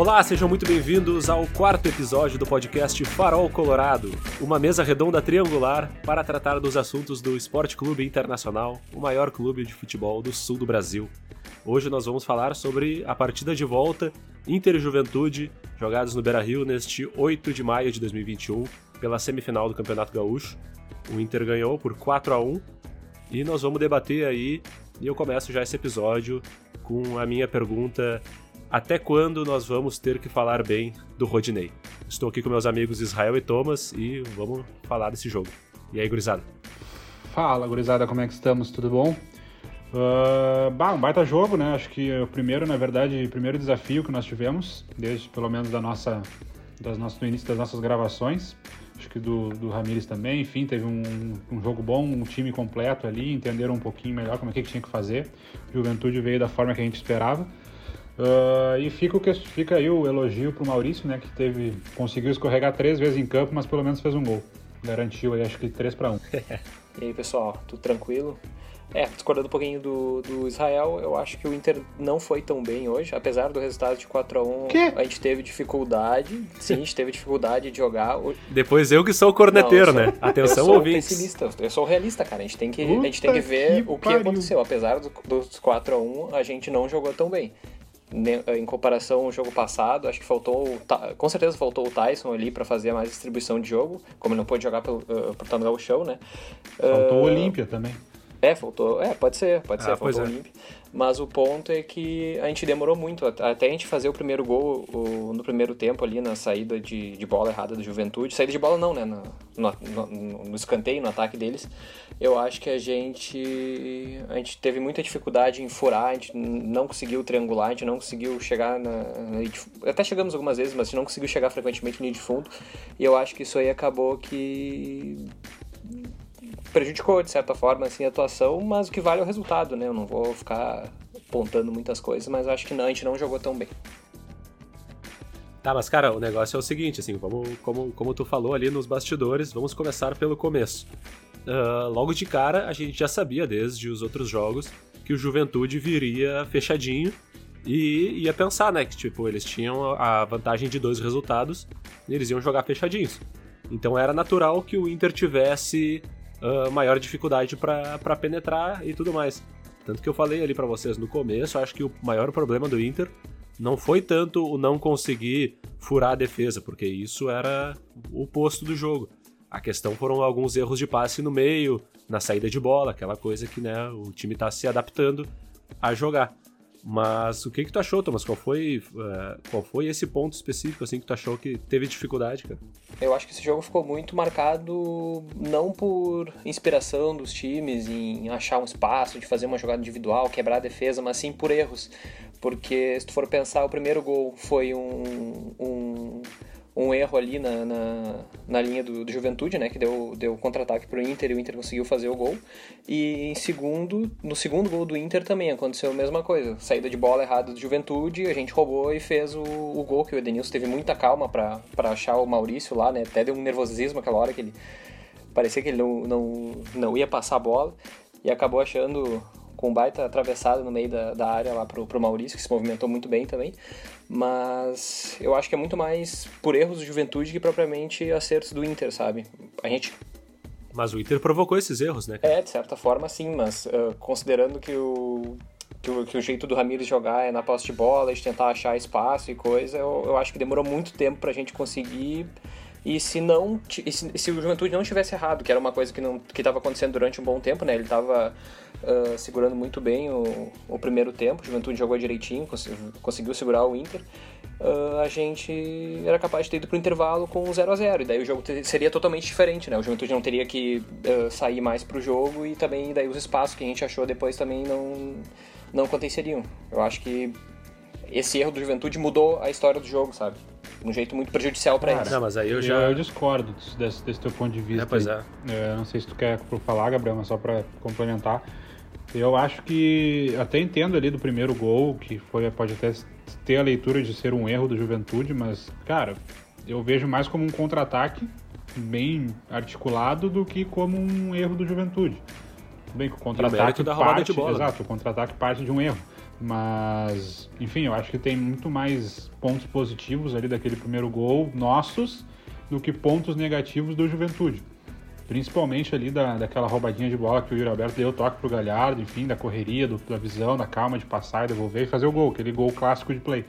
Olá, sejam muito bem-vindos ao quarto episódio do podcast Farol Colorado, uma mesa redonda triangular para tratar dos assuntos do Esporte Clube Internacional, o maior clube de futebol do sul do Brasil. Hoje nós vamos falar sobre a partida de volta Inter Juventude, jogados no Beira-Rio neste 8 de maio de 2021, pela semifinal do Campeonato Gaúcho. O Inter ganhou por 4 a 1 e nós vamos debater aí, e eu começo já esse episódio com a minha pergunta até quando nós vamos ter que falar bem do Rodinei? Estou aqui com meus amigos Israel e Thomas e vamos falar desse jogo. E aí, gurizada? Fala, gurizada, como é que estamos? Tudo bom? Uh, bah, um baita jogo, né? Acho que o primeiro, na verdade, o primeiro desafio que nós tivemos, desde pelo menos da nossa, das nossas, do início das nossas gravações. Acho que do, do Ramires também, enfim, teve um, um jogo bom, um time completo ali, entenderam um pouquinho melhor como é que tinha que fazer. Juventude veio da forma que a gente esperava. Uh, e fica, o que, fica aí o elogio pro Maurício, né? Que teve, conseguiu escorregar três vezes em campo, mas pelo menos fez um gol. Garantiu aí, acho que 3 para 1 E aí, pessoal, tudo tranquilo? É, discordando um pouquinho do, do Israel, eu acho que o Inter não foi tão bem hoje, apesar do resultado de 4x1, a gente teve dificuldade, sim, a gente teve dificuldade de jogar. Depois eu que sou o corneteiro, não, sou, né? Atenção, eu ouvintes. pessimista, eu sou realista, cara, a gente tem que, a gente tem que ver que o que pariu. aconteceu. Apesar do, dos 4x1, a gente não jogou tão bem em comparação ao jogo passado, acho que faltou, com certeza faltou o Tyson ali para fazer mais distribuição de jogo, como ele não pôde jogar pelo, uh, por show, né? Faltou uh, o Olímpia também. É, faltou. É, pode ser, pode ah, ser, faltou o é. Mas o ponto é que a gente demorou muito, até a gente fazer o primeiro gol o, no primeiro tempo ali na saída de, de bola errada do Juventude. Saída de bola não, né? No, no, no, no escanteio, no ataque deles. Eu acho que a gente, a gente teve muita dificuldade em furar, a gente não conseguiu triangular, a gente não conseguiu chegar na. na até chegamos algumas vezes, mas a gente não conseguiu chegar frequentemente no de fundo. E eu acho que isso aí acabou que prejudicou, de certa forma, assim, a atuação, mas o que vale é o resultado, né? Eu não vou ficar apontando muitas coisas, mas acho que não, a gente não jogou tão bem. Tá, mas cara, o negócio é o seguinte, assim, vamos, como, como tu falou ali nos bastidores, vamos começar pelo começo. Uh, logo de cara, a gente já sabia desde os outros jogos que o Juventude viria fechadinho e ia pensar, né, que tipo, eles tinham a vantagem de dois resultados e eles iam jogar fechadinhos. Então era natural que o Inter tivesse uh, maior dificuldade para penetrar e tudo mais. Tanto que eu falei ali para vocês no começo, acho que o maior problema do Inter não foi tanto o não conseguir furar a defesa, porque isso era o posto do jogo. A questão foram alguns erros de passe no meio, na saída de bola, aquela coisa que né, o time está se adaptando a jogar. Mas o que que tu achou, Thomas? Qual foi, uh, qual foi esse ponto específico assim que tu achou que teve dificuldade, cara? Eu acho que esse jogo ficou muito marcado não por inspiração dos times em achar um espaço, de fazer uma jogada individual, quebrar a defesa, mas sim por erros. Porque se tu for pensar, o primeiro gol foi um, um um erro ali na, na, na linha do, do, Juventude, né, que deu, deu contra-ataque para o Inter e o Inter conseguiu fazer o gol. E em segundo, no segundo gol do Inter também aconteceu a mesma coisa. Saída de bola errada do Juventude, a gente roubou e fez o, o gol, que o Edenilson teve muita calma para achar o Maurício lá, né, até deu um nervosismo aquela hora que ele parecia que ele não, não, não ia passar a bola e acabou achando com baita atravessado no meio da, da área lá pro, pro Maurício, que se movimentou muito bem também. Mas eu acho que é muito mais por erros do Juventude que propriamente acertos do Inter, sabe? A gente mas o Inter provocou esses erros, né? É, de certa forma sim, mas uh, considerando que o, que o, que o jeito do Ramires jogar é na posse de bola, de tentar achar espaço e coisa, eu, eu acho que demorou muito tempo pra gente conseguir e se não e se, se, o Juventude não tivesse errado, que era uma coisa que não que estava acontecendo durante um bom tempo, né? Ele estava uh, segurando muito bem o, o primeiro tempo, o Juventude jogou direitinho, cons conseguiu segurar o Inter. Uh, a gente era capaz de ter ido pro intervalo com 0 a 0 e daí o jogo seria totalmente diferente, né? O Juventude não teria que uh, sair mais pro jogo e também daí os espaços que a gente achou depois também não não aconteceriam. Eu acho que esse erro do Juventude mudou a história do jogo, sabe? Um jeito muito prejudicial para eles. Não, mas aí eu já. Eu, eu discordo desse, desse, teu ponto de vista. É, pois é. é. Não sei se tu quer falar, Gabriel, mas só para complementar. Eu acho que até entendo ali do primeiro gol, que foi pode até ter a leitura de ser um erro do Juventude, mas cara, eu vejo mais como um contra-ataque bem articulado do que como um erro do Juventude. Bem que o contra-ataque parte, exato, o contra-ataque parte de um erro. Mas, enfim, eu acho que tem muito mais pontos positivos ali daquele primeiro gol nossos do que pontos negativos do Juventude. Principalmente ali da, daquela roubadinha de bola que o Yuri Alberto deu toque pro Galhardo, enfim, da correria, do, da visão, da calma de passar e devolver e fazer o gol, aquele gol clássico de play.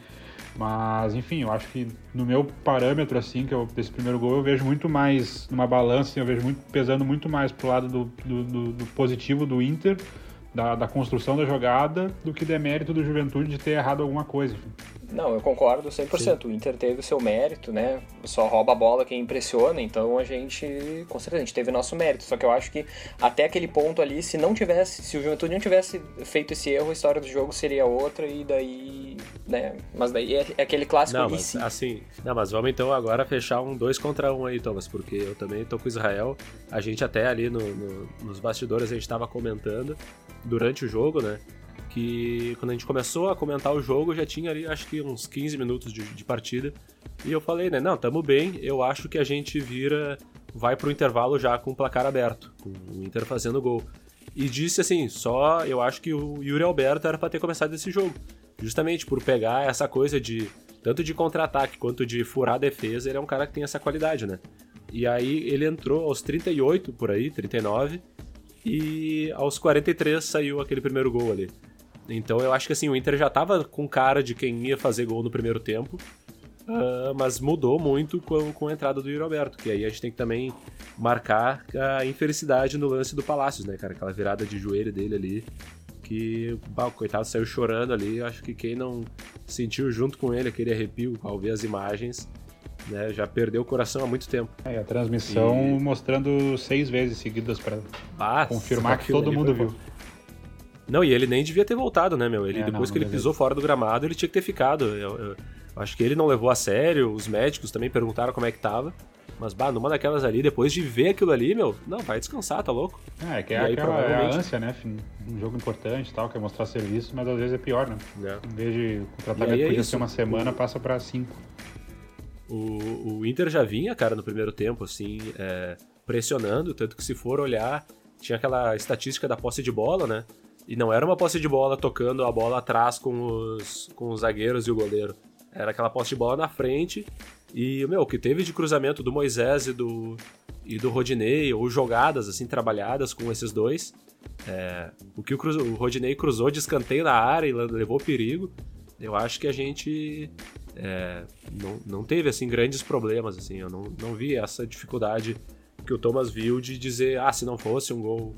Mas, enfim, eu acho que no meu parâmetro, assim, que eu, desse primeiro gol, eu vejo muito mais, numa balança, assim, eu vejo muito, pesando muito mais pro lado do, do, do, do positivo do Inter da, da, construção da jogada do que demérito do Juventude de ter errado alguma coisa. Não, eu concordo 100%. Sim. O Inter teve o seu mérito, né? Só rouba a bola quem impressiona, então a gente, com certeza, a gente teve nosso mérito. Só que eu acho que até aquele ponto ali, se não tivesse, se o Juventude não tivesse feito esse erro, a história do jogo seria outra e daí, né? Mas daí é, é aquele clássico não, mas, assim, não, mas vamos então agora fechar um dois contra um aí, Thomas, porque eu também tô com Israel. A gente até ali no, no, nos bastidores a gente tava comentando durante o jogo, né? Que quando a gente começou a comentar o jogo, já tinha ali acho que uns 15 minutos de, de partida. E eu falei, né? Não, tamo bem, eu acho que a gente vira. Vai pro intervalo já com o placar aberto, com o Inter fazendo gol. E disse assim: só eu acho que o Yuri Alberto era para ter começado esse jogo. Justamente por pegar essa coisa de. Tanto de contra-ataque quanto de furar a defesa, ele é um cara que tem essa qualidade, né? E aí ele entrou aos 38 por aí, 39, e aos 43 saiu aquele primeiro gol ali. Então eu acho que assim, o Inter já tava com cara de quem ia fazer gol no primeiro tempo, uh, mas mudou muito com, com a entrada do Yuri Alberto, que aí a gente tem que também marcar a infelicidade no lance do Palácios, né, cara? Aquela virada de joelho dele ali, que bah, o coitado saiu chorando ali. Acho que quem não sentiu junto com ele aquele arrepio ao ver as imagens, né? Já perdeu o coração há muito tempo. É, a transmissão e... mostrando seis vezes seguidas para confirmar que todo mundo viu. Não, e ele nem devia ter voltado, né, meu? Ele, é, depois não, que ele pisou fora do gramado, ele tinha que ter ficado. Eu, eu, acho que ele não levou a sério, os médicos também perguntaram como é que tava. Mas, bah, numa daquelas ali, depois de ver aquilo ali, meu, não, vai descansar, tá louco? É, é que é aí, aquela é provavelmente... é a ânsia, né? Um jogo importante e tal, quer mostrar serviço, mas às vezes é pior, né? É. Em vez de o tratamento é podia ser uma semana, passa para cinco. O, o Inter já vinha, cara, no primeiro tempo, assim, é, pressionando, tanto que se for olhar, tinha aquela estatística da posse de bola, né? E não era uma posse de bola tocando a bola atrás com os, com os zagueiros e o goleiro. Era aquela posse de bola na frente. E, meu, o que teve de cruzamento do Moisés e do, e do Rodinei, ou jogadas assim trabalhadas com esses dois. É, o que o, o Rodinei cruzou de escanteio na área e levou perigo. Eu acho que a gente é, não, não teve assim grandes problemas assim eu não, não vi essa dificuldade que o Thomas viu de dizer ah se não fosse um gol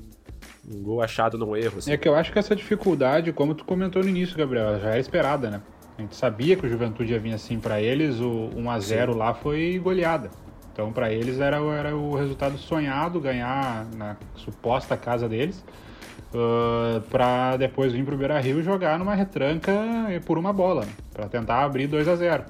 um gol achado num erro assim. é que eu acho que essa dificuldade como tu comentou no início Gabriel já era esperada né a gente sabia que o Juventude ia vir assim para eles o 1 a 0 Sim. lá foi goleada então para eles era, era o resultado sonhado ganhar na suposta casa deles uh, para depois vir para o Beira Rio jogar numa retranca por uma bola, para tentar abrir 2 a 0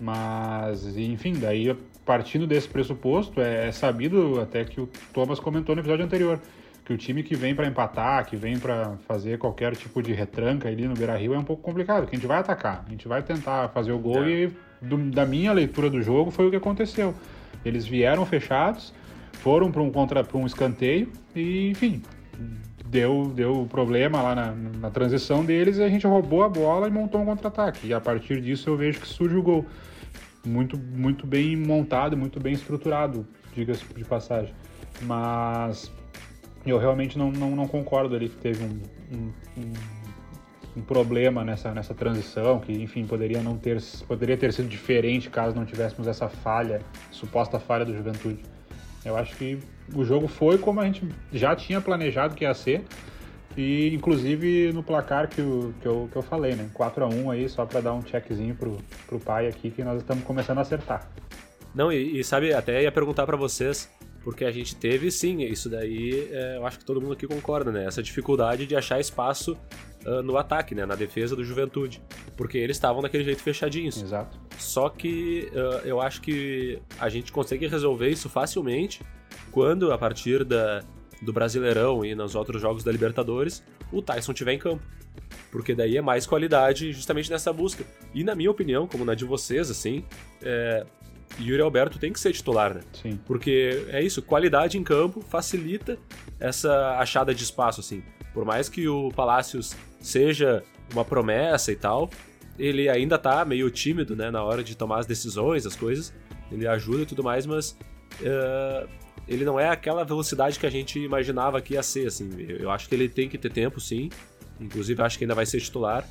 Mas, enfim, daí partindo desse pressuposto, é, é sabido até que o Thomas comentou no episódio anterior que o time que vem para empatar, que vem para fazer qualquer tipo de retranca ali no Beira-Rio é um pouco complicado, porque a gente vai atacar, a gente vai tentar fazer o gol é. e do, da minha leitura do jogo foi o que aconteceu. Eles vieram fechados, foram para um contra para um escanteio e enfim, deu, deu problema lá na, na transição deles e a gente roubou a bola e montou um contra-ataque. E a partir disso eu vejo que surge o gol. Muito, muito bem montado, muito bem estruturado, diga-se de passagem. Mas eu realmente não, não, não concordo ali que teve um, um, um, um, problema nessa, nessa transição, que enfim poderia não ter poderia ter sido diferente caso não tivéssemos essa falha, suposta falha do Juventude. Eu acho que o jogo foi como a gente já tinha planejado que ia ser. E inclusive no placar que, eu, que, eu, que eu falei, né? 4 a 1 aí, só para dar um checkzinho pro, pro pai aqui, que nós estamos começando a acertar. Não, e, e sabe, até ia perguntar para vocês, porque a gente teve sim, isso daí é, eu acho que todo mundo aqui concorda, né? Essa dificuldade de achar espaço uh, no ataque, né? Na defesa do Juventude. Porque eles estavam daquele jeito fechadinhos. Exato. Só que uh, eu acho que a gente consegue resolver isso facilmente quando, a partir da, do Brasileirão e nos outros jogos da Libertadores, o Tyson tiver em campo. Porque daí é mais qualidade justamente nessa busca. E na minha opinião, como na de vocês, assim, é, Yuri Alberto tem que ser titular, né? Sim. Porque é isso, qualidade em campo facilita essa achada de espaço, assim. Por mais que o Palácios seja uma promessa e tal. Ele ainda tá meio tímido, né, na hora de tomar as decisões, as coisas. Ele ajuda e tudo mais, mas uh, ele não é aquela velocidade que a gente imaginava que ia ser, assim. Eu acho que ele tem que ter tempo, sim. Inclusive, acho que ainda vai ser titular.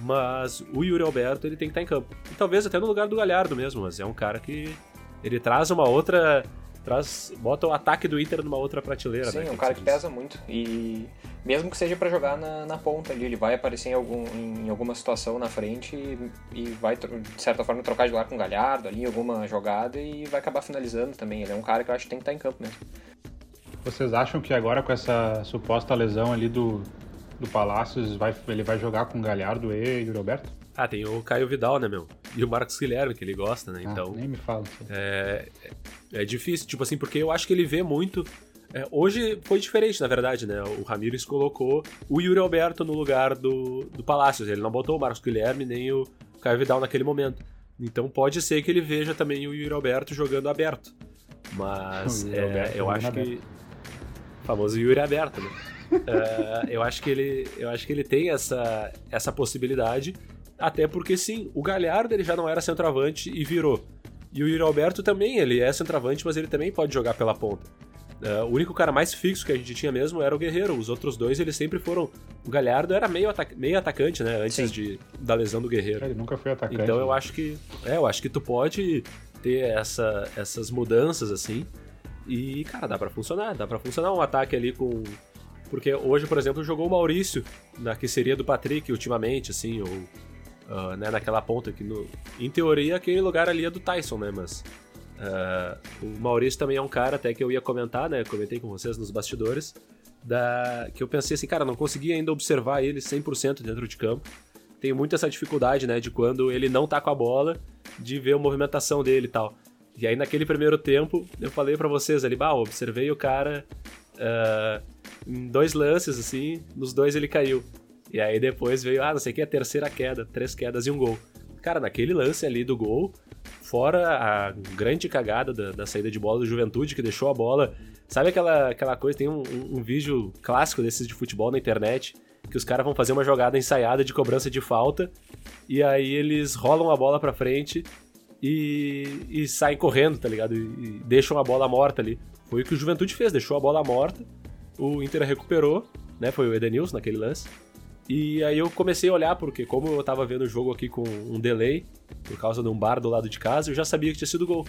Mas o Yuri Alberto, ele tem que estar tá em campo. E talvez até no lugar do Galhardo mesmo, mas é um cara que ele traz uma outra traz, bota o ataque do Inter numa outra prateleira. Sim, né, é um cara que pesa muito. E mesmo que seja para jogar na, na ponta ali, ele vai aparecer em, algum, em alguma situação na frente e, e, vai, de certa forma, trocar de lado com o Galhardo ali, alguma jogada e vai acabar finalizando também. Ele é um cara que eu acho que tem que estar em campo mesmo. Vocês acham que agora com essa suposta lesão ali do, do Palácios, vai, ele vai jogar com o Galhardo e o Roberto? Ah, tem o Caio Vidal, né, meu? E o Marcos Guilherme, que ele gosta, né? Ah, então. Nem me fala. É, é, é difícil, tipo assim, porque eu acho que ele vê muito. É, hoje foi diferente, na verdade, né? O Ramires colocou o Yuri Alberto no lugar do, do Palácios. Ele não botou o Marcos Guilherme nem o Caio Vidal naquele momento. Então pode ser que ele veja também o Yuri Alberto jogando aberto. Mas é, eu acho que. O famoso Yuri aberto, né? uh, eu acho que ele eu acho que ele tem essa, essa possibilidade até porque sim, o Galhardo ele já não era centroavante e virou. E o Yuri Alberto também, ele é centroavante, mas ele também pode jogar pela ponta. Uh, o único cara mais fixo que a gente tinha mesmo era o Guerreiro. Os outros dois, eles sempre foram. O Galhardo era meio, ataca... meio atacante, né? Antes de... da lesão do Guerreiro. Ele nunca foi atacante. Então eu né? acho que. É, eu acho que tu pode ter essa... essas mudanças assim. E, cara, dá para funcionar. Dá para funcionar um ataque ali com. Porque hoje, por exemplo, jogou o Maurício, na que seria do Patrick ultimamente, assim, ou uh, né, naquela ponta que, no, em teoria, aquele lugar ali é do Tyson, né? Mas uh, o Maurício também é um cara, até que eu ia comentar, né? Comentei com vocês nos bastidores, da, que eu pensei assim, cara, não consegui ainda observar ele 100% dentro de campo. Tenho muito essa dificuldade, né, de quando ele não tá com a bola, de ver a movimentação dele e tal. E aí, naquele primeiro tempo, eu falei para vocês ali, bah, observei o cara uh, em dois lances, assim, nos dois ele caiu. E aí depois veio, ah, não sei o que, a terceira queda, três quedas e um gol. Cara, naquele lance ali do gol, fora a grande cagada da, da saída de bola do Juventude, que deixou a bola. Sabe aquela, aquela coisa? Tem um, um, um vídeo clássico desses de futebol na internet, que os caras vão fazer uma jogada ensaiada de cobrança de falta, e aí eles rolam a bola pra frente e, e saem correndo, tá ligado? E, e deixam a bola morta ali. Foi o que o Juventude fez, deixou a bola morta, o Inter recuperou, né? Foi o Edenilson naquele lance. E aí eu comecei a olhar, porque como eu tava vendo o jogo aqui com um delay, por causa de um bar do lado de casa, eu já sabia que tinha sido gol.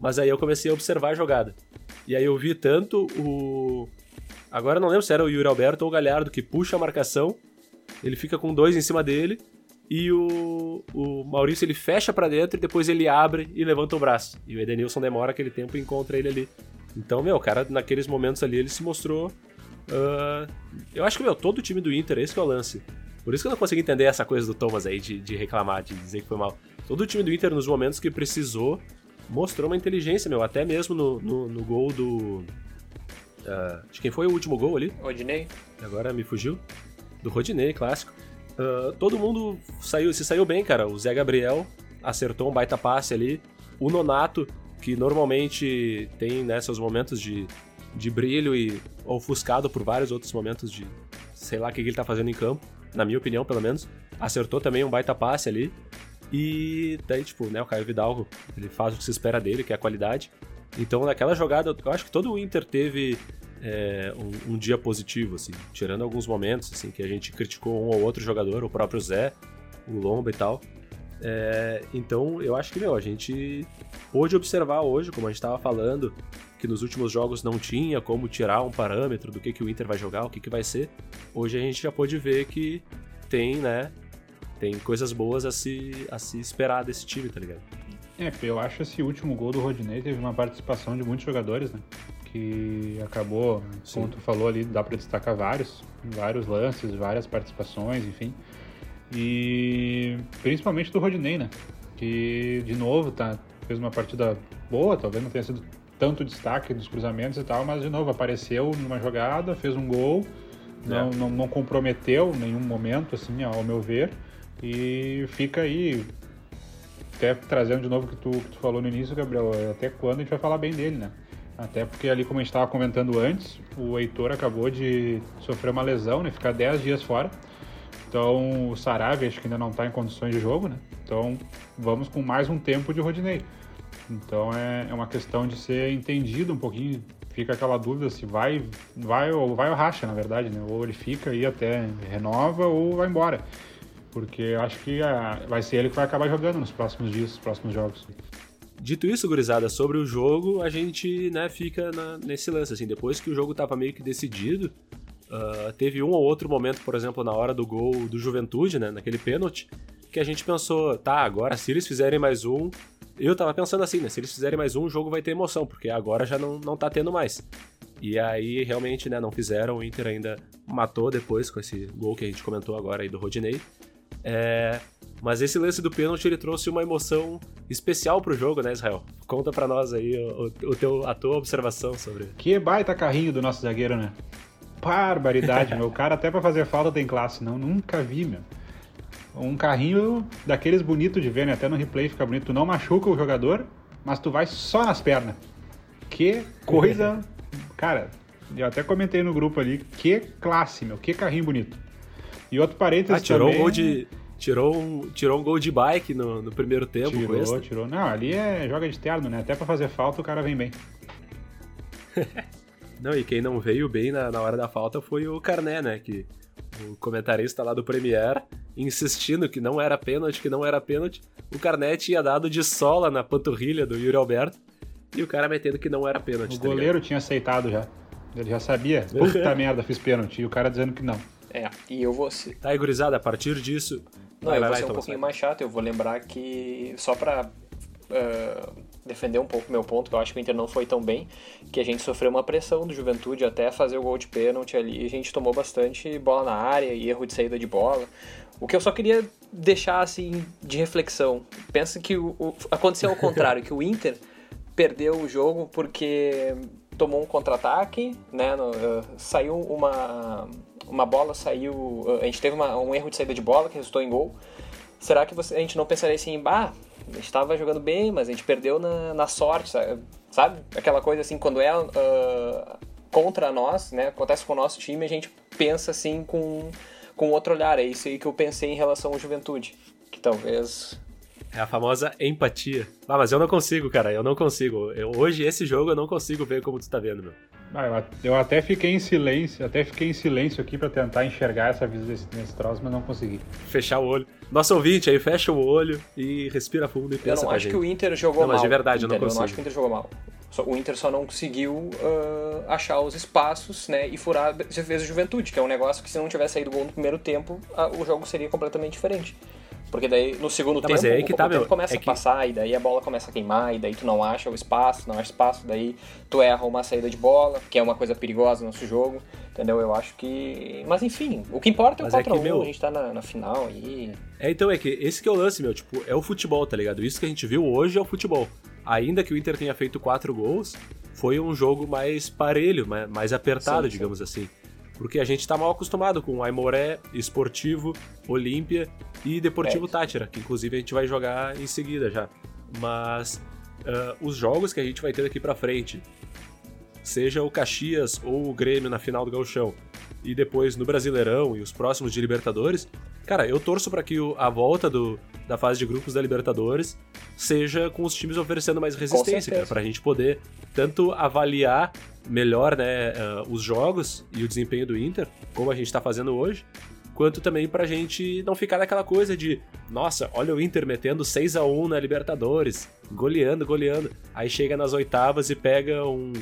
Mas aí eu comecei a observar a jogada. E aí eu vi tanto o. Agora não lembro se era o Yuri Alberto ou o Galhardo que puxa a marcação, ele fica com dois em cima dele, e o, o Maurício ele fecha para dentro e depois ele abre e levanta o braço. E o Edenilson demora aquele tempo e encontra ele ali. Então, meu, o cara naqueles momentos ali ele se mostrou Uh, eu acho que, meu, todo o time do Inter, esse que é o lance. Por isso que eu não consigo entender essa coisa do Thomas aí, de, de reclamar, de dizer que foi mal. Todo o time do Inter, nos momentos que precisou, mostrou uma inteligência, meu. Até mesmo no, no, no gol do. Uh, de quem foi o último gol ali? Rodinei. Agora me fugiu. Do Rodinei, clássico. Uh, todo mundo saiu, se saiu bem, cara. O Zé Gabriel acertou um baita passe ali. O Nonato, que normalmente tem né, seus momentos de, de brilho e ofuscado por vários outros momentos de sei lá o que ele tá fazendo em campo, na minha opinião, pelo menos. Acertou também um baita passe ali. E daí, tipo, né, o Caio Vidal, ele faz o que se espera dele, que é a qualidade. Então, naquela jogada, eu acho que todo o Inter teve é, um, um, dia positivo, assim, tirando alguns momentos, assim, que a gente criticou um ou outro jogador, o próprio Zé, o Lomba e tal. É, então, eu acho que, meu, a gente pôde observar hoje, como a gente estava falando, que nos últimos jogos não tinha como tirar um parâmetro do que, que o Inter vai jogar, o que, que vai ser. Hoje a gente já pôde ver que tem, né? Tem coisas boas a se, a se esperar desse time, tá ligado? É, eu acho esse último gol do Rodinei teve uma participação de muitos jogadores, né? Que acabou, Sim. como tu falou ali, dá para destacar vários, vários lances, várias participações, enfim. E principalmente do Rodinei, né? Que de novo tá, fez uma partida boa, talvez não tenha sido tanto destaque dos cruzamentos e tal, mas de novo apareceu numa jogada, fez um gol, é. não, não, não, comprometeu em nenhum momento, assim, ao meu ver, e fica aí, até trazendo de novo o que tu, que tu falou no início, Gabriel, até quando a gente vai falar bem dele, né? Até porque ali, como a gente estava comentando antes, o Heitor acabou de sofrer uma lesão, né? Ficar 10 dias fora. Então o Saravia acho que ainda não está em condições de jogo, né? Então vamos com mais um tempo de Rodinei. Então é, é uma questão de ser entendido um pouquinho. Fica aquela dúvida se vai, vai ou vai ou racha, na verdade, né? Ou ele fica aí até renova ou vai embora. Porque acho que a, vai ser ele que vai acabar jogando nos próximos dias, nos próximos jogos. Dito isso, gurizada, sobre o jogo, a gente né, fica na, nesse lance. Assim, depois que o jogo estava meio que decidido, uh, teve um ou outro momento, por exemplo, na hora do gol do Juventude, né, naquele pênalti, que a gente pensou, tá, agora se eles fizerem mais um, eu tava pensando assim, né? Se eles fizerem mais um, o jogo vai ter emoção, porque agora já não, não tá tendo mais. E aí, realmente, né, não fizeram. O Inter ainda matou depois com esse gol que a gente comentou agora aí do Rodinei. É... Mas esse lance do pênalti, ele trouxe uma emoção especial pro jogo, né, Israel? Conta pra nós aí o, o teu, a tua observação sobre... Que baita carrinho do nosso zagueiro, né? Barbaridade, meu. O cara até pra fazer falta tem classe. Não, nunca vi, meu um carrinho daqueles bonitos de ver, né? Até no replay fica bonito. Tu não machuca o jogador, mas tu vai só nas pernas. Que coisa. Cara, eu até comentei no grupo ali. Que classe, meu. Que carrinho bonito. E outro parênteses. Ah, tirou também... um gol de. Tirou um, tirou um gol de bike no, no primeiro tempo. Tirou, tirou. Não, ali é joga de terno, né? Até pra fazer falta o cara vem bem. não, e quem não veio bem na, na hora da falta foi o Carné, né? Que o comentarista lá do Premier, insistindo que não era pênalti, que não era pênalti. O Carnet tinha dado de sola na panturrilha do Yuri Alberto e o cara metendo que não era pênalti. O tá goleiro tinha aceitado já. Ele já sabia. Puta merda, fiz pênalti. E o cara dizendo que não. É, e eu vou ser. Tá aí, gurizada, a partir disso. Não, vai, eu vou vai, ser um pouquinho mais chato. Eu vou lembrar que, só pra uh, defender um pouco meu ponto, que eu acho que o Inter não foi tão bem, que a gente sofreu uma pressão do Juventude até fazer o gol de pênalti ali, a gente tomou bastante bola na área e erro de saída de bola. O que eu só queria deixar assim de reflexão, pensa que o, o aconteceu ao contrário, que o Inter perdeu o jogo porque tomou um contra-ataque, né, no, uh, saiu uma uma bola saiu, uh, a gente teve uma, um erro de saída de bola que resultou em gol. Será que você, a gente não pensaria assim, bah, a gente estava jogando bem, mas a gente perdeu na, na sorte, sabe? Aquela coisa assim, quando é uh, contra nós, né? Acontece com o nosso time, a gente pensa assim com, com outro olhar. É isso aí que eu pensei em relação à juventude. Que talvez é a famosa empatia. Ah, mas eu não consigo, cara. Eu não consigo. Eu, hoje, esse jogo, eu não consigo ver como tu tá vendo, meu. Ah, eu até fiquei em silêncio, até fiquei em silêncio aqui para tentar enxergar essa visão desse, desse troço, mas não consegui. Fechar o olho. Nosso ouvinte aí, fecha o olho e respira fundo e pensa Eu não acho gente. que o Inter jogou não, mal. Mas de verdade, eu não consigo. Eu não acho que o Inter jogou mal. O Inter só não conseguiu uh, achar os espaços né, e furar a defesa juventude, que é um negócio que se não tivesse saído gol no primeiro tempo, a, o jogo seria completamente diferente. Porque daí no segundo tá, tempo é que o, tá, o tempo começa é a passar e daí a bola começa a queimar e daí tu não acha o espaço, não acha espaço, daí tu erra uma saída de bola, que é uma coisa perigosa no nosso jogo, entendeu? Eu acho que... Mas enfim, o que importa é o 4x1, é meu... a gente tá na, na final e... É, então é que esse que é o lance, meu, tipo, é o futebol, tá ligado? Isso que a gente viu hoje é o futebol. Ainda que o Inter tenha feito quatro gols, foi um jogo mais parelho, mais apertado, sim, digamos sim. assim porque a gente está mal acostumado com Aimoré, Esportivo, Olímpia e Deportivo é. Tátira, que inclusive a gente vai jogar em seguida já. Mas uh, os jogos que a gente vai ter daqui para frente, seja o Caxias ou o Grêmio na final do Gauchão, e depois no Brasileirão e os próximos de Libertadores, cara, eu torço para que a volta do, da fase de grupos da Libertadores seja com os times oferecendo mais resistência, cara, pra gente poder tanto avaliar melhor né, uh, os jogos e o desempenho do Inter, como a gente está fazendo hoje, quanto também pra gente não ficar naquela coisa de, nossa, olha o Inter metendo 6 a 1 na Libertadores, goleando, goleando. Aí chega nas oitavas e pega um,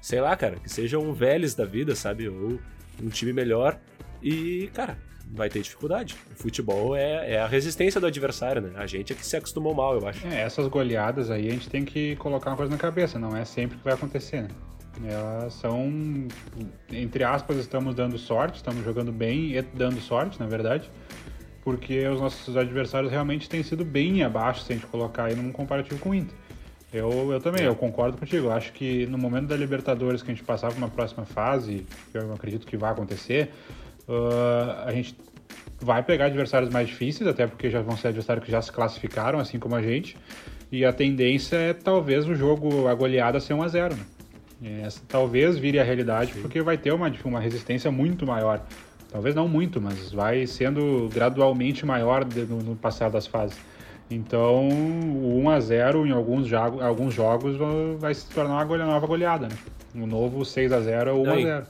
sei lá, cara, que seja um Vélez da vida, sabe? Ou um time melhor. E, cara, vai ter dificuldade. O futebol é, é, a resistência do adversário, né? A gente é que se acostumou mal, eu acho. É, essas goleadas aí a gente tem que colocar uma coisa na cabeça, não é sempre que vai acontecer, né? Elas são, entre aspas, estamos dando sorte, estamos jogando bem e dando sorte, na verdade, porque os nossos adversários realmente têm sido bem abaixo se a gente colocar aí num comparativo com o Inter. Eu, eu também, eu concordo contigo. Eu acho que no momento da Libertadores que a gente passar para uma próxima fase, que eu acredito que vai acontecer, uh, a gente vai pegar adversários mais difíceis, até porque já vão ser adversários que já se classificaram, assim como a gente. E a tendência é talvez o jogo, a goleada ser 1 a 0 né? Essa talvez vire a realidade, porque vai ter uma, uma resistência muito maior Talvez não muito, mas vai sendo gradualmente maior no, passar das fases. Então, o 1 a 0 em alguns, jogo, alguns jogos vai se tornar uma nova goleada, né? O novo 6 a 0 é o 1 a 0.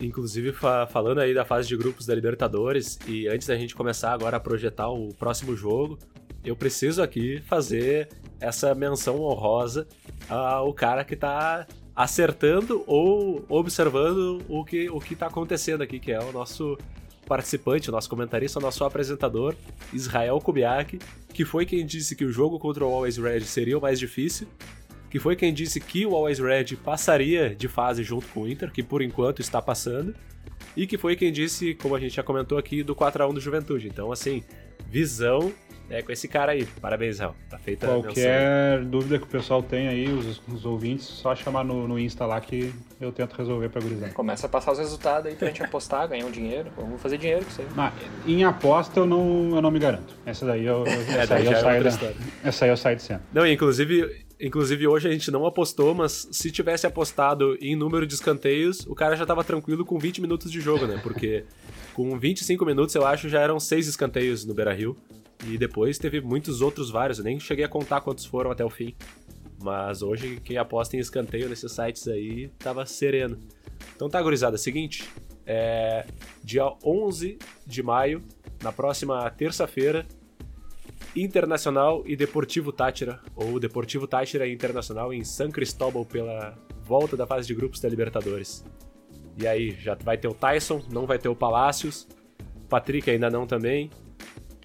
Inclusive, fa falando aí da fase de grupos da Libertadores, e antes da gente começar agora a projetar o próximo jogo, eu preciso aqui fazer essa menção honrosa ao cara que tá acertando ou observando o que o que tá acontecendo aqui, que é o nosso participante, o nosso comentarista, o nosso apresentador, Israel Kubiak, que foi quem disse que o jogo contra o Always Red seria o mais difícil, que foi quem disse que o Always Red passaria de fase junto com o Inter, que por enquanto está passando, e que foi quem disse, como a gente já comentou aqui, do 4 a 1 do Juventude. Então, assim, visão é com esse cara aí. Parabéns, Raul. Tá feita Qualquer dúvida que o pessoal tem aí, os, os ouvintes, só chamar no, no, Insta lá que eu tento resolver pra gurizar. Começa a passar os resultados aí pra gente apostar, ganhar um dinheiro. Vamos fazer dinheiro com isso aí. Ah, em aposta eu não, eu não me garanto. Essa daí eu, eu, é, essa, aí eu é saio da, essa aí eu saio de cena. Não, inclusive, Inclusive, hoje a gente não apostou, mas se tivesse apostado em número de escanteios, o cara já tava tranquilo com 20 minutos de jogo, né? Porque com 25 minutos, eu acho, já eram seis escanteios no Beira Rio. E depois teve muitos outros vários, eu nem cheguei a contar quantos foram até o fim. Mas hoje, quem aposta em escanteio nesses sites aí, tava sereno. Então tá, gurizada, seguinte, é dia 11 de maio, na próxima terça-feira, Internacional e Deportivo Tátira, ou Deportivo Tátira Internacional em San Cristóbal pela volta da fase de grupos da Libertadores. E aí, já vai ter o Tyson, não vai ter o Palácios, Patrick ainda não também,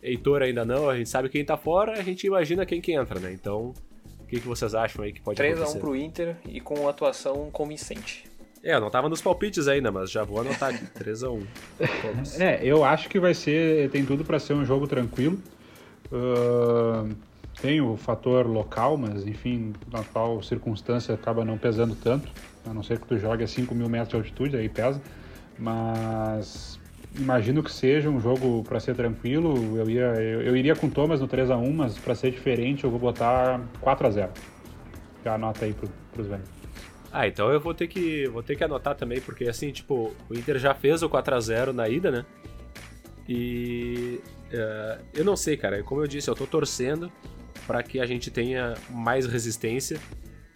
Heitor ainda não, a gente sabe quem tá fora, a gente imagina quem que entra, né? Então, o que, que vocês acham aí que pode 3 acontecer? 3x1 pro Inter e com atuação convincente. É, eu não tava nos palpites ainda, mas já vou anotar 3x1. é, eu acho que vai ser, tem tudo para ser um jogo tranquilo. Uh, tem o fator local, mas enfim, na qual circunstância acaba não pesando tanto, a não ser que tu jogue a 5 mil metros de altitude, aí pesa. Mas imagino que seja um jogo para ser tranquilo. Eu, ia, eu, eu, iria com Thomas no 3 a 1 mas para ser diferente eu vou botar 4 a 0 Já anota aí pro, pros velhos. Ah, então eu vou ter que vou ter que anotar também, porque assim, tipo, o Inter já fez o 4 a 0 na ida, né? E uh, eu não sei, cara. Como eu disse, eu tô torcendo para que a gente tenha mais resistência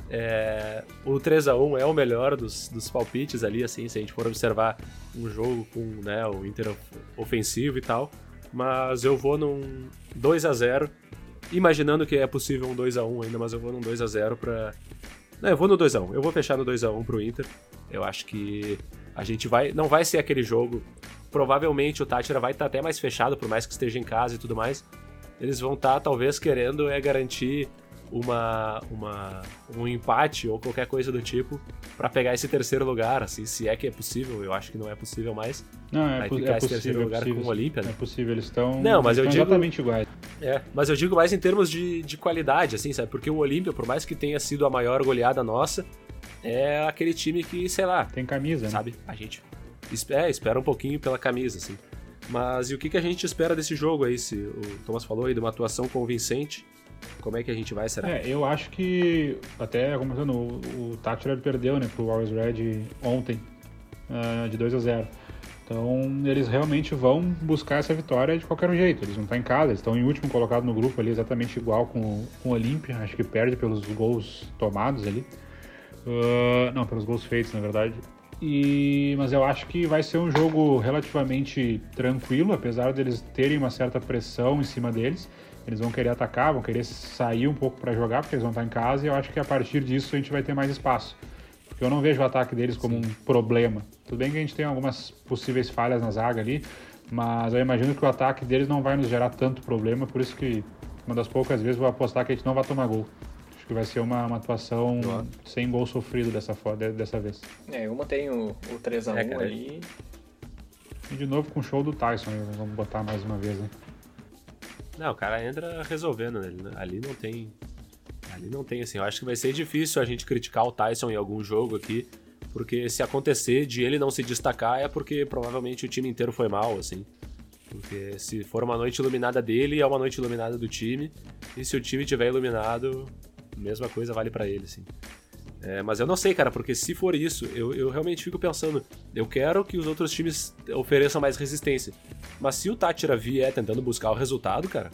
é, o 3 a 1 é o melhor dos, dos palpites ali, assim, se a gente for observar um jogo com né, o Inter ofensivo e tal. Mas eu vou num 2 a 0 imaginando que é possível um 2 a 1 ainda, mas eu vou num 2 a 0 para Não, eu vou no 2 a 1 Eu vou fechar no 2 a 1 pro Inter. Eu acho que a gente vai. Não vai ser aquele jogo. Provavelmente o Tátira vai estar até mais fechado, por mais que esteja em casa e tudo mais. Eles vão estar, talvez, querendo é garantir uma, uma, um empate ou qualquer coisa do tipo para pegar esse terceiro lugar, assim, se é que é possível, eu acho que não é possível mais. Não, é, vai ficar é esse possível, terceiro lugar com o Olímpia, né? É possível, eles estão não, mas eu digo, exatamente iguais. É, mas eu digo mais em termos de, de qualidade, assim, sabe? Porque o Olímpia, por mais que tenha sido a maior goleada nossa, é aquele time que, sei lá... Tem camisa, né? Sabe? A gente é, espera um pouquinho pela camisa, assim. Mas e o que, que a gente espera desse jogo aí? Se o Thomas falou aí de uma atuação convincente, como é que a gente vai, será? É, eu acho que, até começando, o, o Tátira perdeu, né, pro Always Red ontem, uh, de 2 a 0 então eles realmente vão buscar essa vitória de qualquer jeito. Eles não estão em casa, eles estão em último colocado no grupo ali, exatamente igual com, com o Olímpia. Acho que perde pelos gols tomados ali. Uh, não, pelos gols feitos, na verdade. E, mas eu acho que vai ser um jogo relativamente tranquilo, apesar deles terem uma certa pressão em cima deles. Eles vão querer atacar, vão querer sair um pouco para jogar, porque eles vão estar em casa, e eu acho que a partir disso a gente vai ter mais espaço. Porque eu não vejo o ataque deles como Sim. um problema. Tudo bem que a gente tem algumas possíveis falhas na zaga ali, mas eu imagino que o ataque deles não vai nos gerar tanto problema, por isso que uma das poucas vezes vou apostar que a gente não vai tomar gol. Acho que vai ser uma, uma atuação claro. sem gol sofrido dessa, dessa vez. É, uma tem o, o 3x1 é, ali. E de novo com o show do Tyson, vamos botar mais uma vez, né? Não, o cara entra resolvendo, né? Ali não tem. Ali não tem, assim. Eu acho que vai ser difícil a gente criticar o Tyson em algum jogo aqui. Porque se acontecer de ele não se destacar, é porque provavelmente o time inteiro foi mal, assim. Porque se for uma noite iluminada dele, é uma noite iluminada do time. E se o time tiver iluminado, mesma coisa vale para ele, assim. É, mas eu não sei, cara, porque se for isso, eu, eu realmente fico pensando, eu quero que os outros times ofereçam mais resistência. Mas se o Tátira vier tentando buscar o resultado, cara,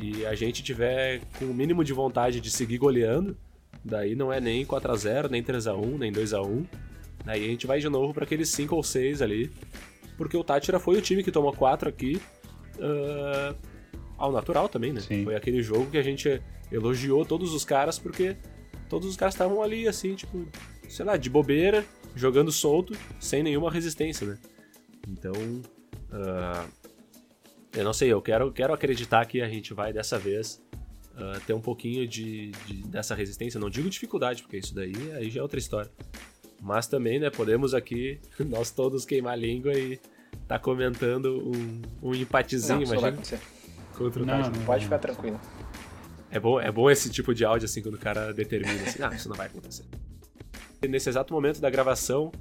e a gente tiver com o mínimo de vontade de seguir goleando, daí não é nem 4 a 0 nem 3 a 1 nem 2 a 1 Daí a gente vai de novo para aqueles 5 ou 6 ali, porque o Tátira foi o time que tomou 4 aqui uh, ao natural também, né? Sim. Foi aquele jogo que a gente elogiou todos os caras porque todos os caras estavam ali, assim, tipo, sei lá, de bobeira, jogando solto, sem nenhuma resistência, né? Então, uh, eu não sei, eu quero, quero acreditar que a gente vai dessa vez uh, ter um pouquinho de, de, dessa resistência. Não digo dificuldade, porque isso daí aí já é outra história. Mas também, né, podemos aqui, nós todos queimar a língua e tá comentando um, um empatezinho, não, imagina. Contra o não, não, Pode ficar tranquilo. É bom, é bom esse tipo de áudio, assim, quando o cara determina, assim, ah, isso não vai acontecer. Nesse exato momento da gravação,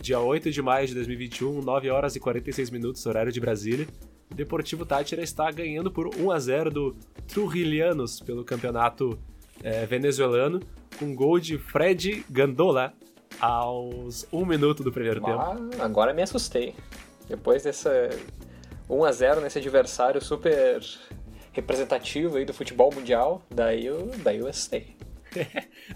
dia 8 de maio de 2021, 9 horas e 46 minutos, horário de Brasília, o Deportivo Tátira está ganhando por 1 a 0 do Trujillianos pelo campeonato é, venezuelano, com gol de Fred Gandola aos 1 minuto do primeiro ah, tempo. Agora me assustei. Depois dessa 1 a 0 nesse adversário super representativo aí do futebol mundial, daí eu, daí eu assustei.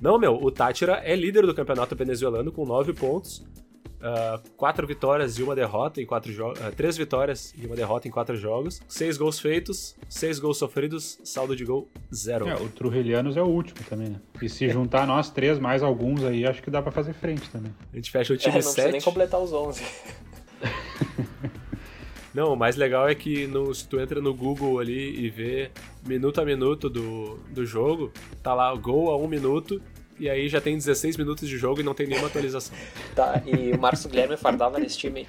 Não, meu, o Tátira é líder do campeonato venezuelano com 9 pontos, uh, 4 vitórias e uma derrota em 4 jogos, uh, 3 vitórias e uma derrota em 4 jogos, 6 gols feitos, 6 gols sofridos, saldo de gol 0. É, o Trujillianos é o último também, né? E se juntar nós três mais alguns aí, acho que dá pra fazer frente também. A gente fecha o time é, não 7. precisa nem completar os 11. Não, o mais legal é que no, se tu entra no Google ali e vê minuto a minuto do, do jogo, tá lá gol a um minuto, e aí já tem 16 minutos de jogo e não tem nenhuma atualização. tá, e o Marcos Guilherme fardava nesse time.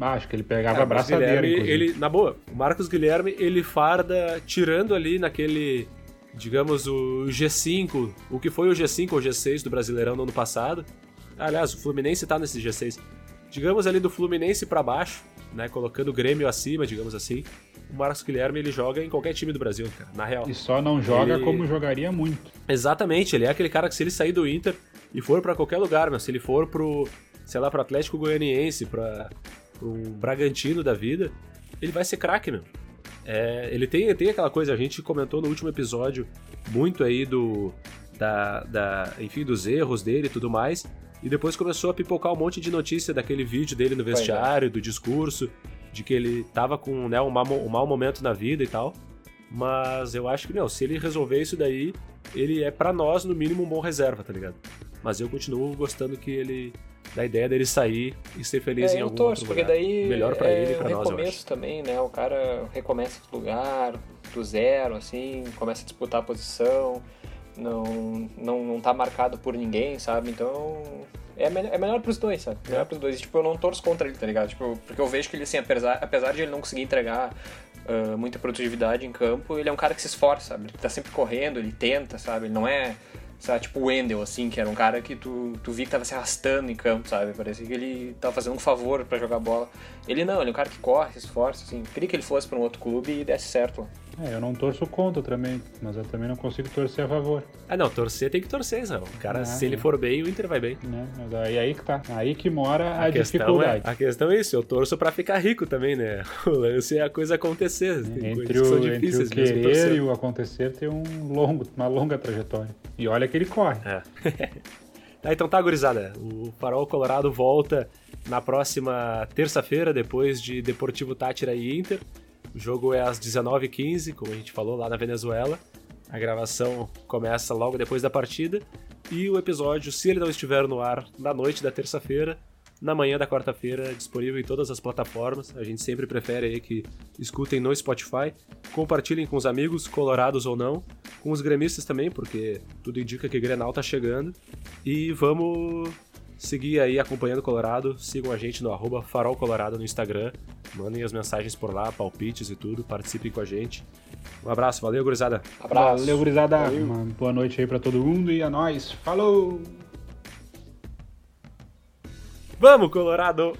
Ah, acho que ele pegava Marcos braçadeira, Guilherme, inclusive. ele, na boa, o Marcos Guilherme, ele farda tirando ali naquele, digamos, o G5, o que foi o G5 ou G6 do Brasileirão no ano passado. Aliás, o Fluminense tá nesse G6. Digamos ali do Fluminense pra baixo, né, colocando o Grêmio acima, digamos assim. O Marcos Guilherme, ele joga em qualquer time do Brasil, cara, na real. E só não joga Ele- como jogaria muito. Exatamente, ele é aquele cara que se ele sair do Inter e for pra qualquer lugar, meu, se ele for pro, sei lá, pro Atlético Goianiense, pra, pro Bragantino da vida, ele vai ser craque, meu. É, ele tem, tem aquela coisa, a gente comentou no último episódio muito aí do, da, da, enfim, dos erros dele e tudo mais, e depois começou a pipocar um monte de notícia daquele vídeo dele no é. vestiário, do discurso, de que ele tava com né, um, mau, um mau momento na vida e tal. Mas eu acho que, meu, se ele resolver isso daí, ele é pra nós, no mínimo, um bom reserva, tá ligado? Mas eu continuo gostando que ele. da ideia dele sair e ser feliz É, em algum torço, outro porque lugar. daí Melhor pra é ele e pra nós, eu acho. também, né? O cara recomeça no lugar, do zero, assim, começa a disputar a posição, não, não, não tá marcado por ninguém, sabe? Então é, é melhor pros dois, sabe? Melhor pros dois. E, tipo, eu não torço contra ele, tá ligado? Tipo, porque eu vejo que ele, assim, apesar, apesar de ele não conseguir entregar ah, muita produtividade em campo, ele é um cara que se esforça, sabe? Ele tá sempre correndo, ele tenta, sabe? Ele não é, sabe, tipo o Wendel, assim, que era um cara que tu, tu via que tava se arrastando em campo, sabe? Parecia que ele tava fazendo um favor pra jogar bola. Ele não, ele é um cara que corre, se esforça, assim. Queria que ele fosse pra um outro clube e desse certo. lá. É, eu não torço contra também, mas eu também não consigo torcer a favor. Ah, não, torcer tem que torcer, Israel. O cara, Ah, se ele é. for bem, o Inter vai bem. Né? Mas aí, aí que tá. Aí que mora a, questão dificuldade. É, a questão é isso, eu torço pra ficar rico também, né? O lance é a coisa acontecer. Tem Entre o, entre o querer e o acontecer tem um longo, uma longa trajetória. E olha que ele corre. É. tá, então tá, gurizada. O Farol Colorado volta na próxima terça-feira, depois de Deportivo Tátira e Inter. O jogo é às 19h15, como a gente falou, lá na Venezuela. A gravação começa logo depois da partida. E o episódio, se ele não estiver no ar na noite da terça-feira, na manhã da quarta-feira, disponível em todas as plataformas. A gente sempre prefere aí que escutem no Spotify. Compartilhem com os amigos, colorados ou não. Com os gremistas também, porque tudo indica que Grenal tá chegando. E vamos seguir aí acompanhando o Colorado. Sigam a gente no arroba Farol Colorado no Instagram. Mandem as mensagens por lá, palpites e tudo. Participem com a gente. Um abraço, valeu, gurizada. Abraço. Valeu, gurizada. Valeu. Uma boa noite aí pra todo mundo e a nós. Falou! Vamos, Colorado!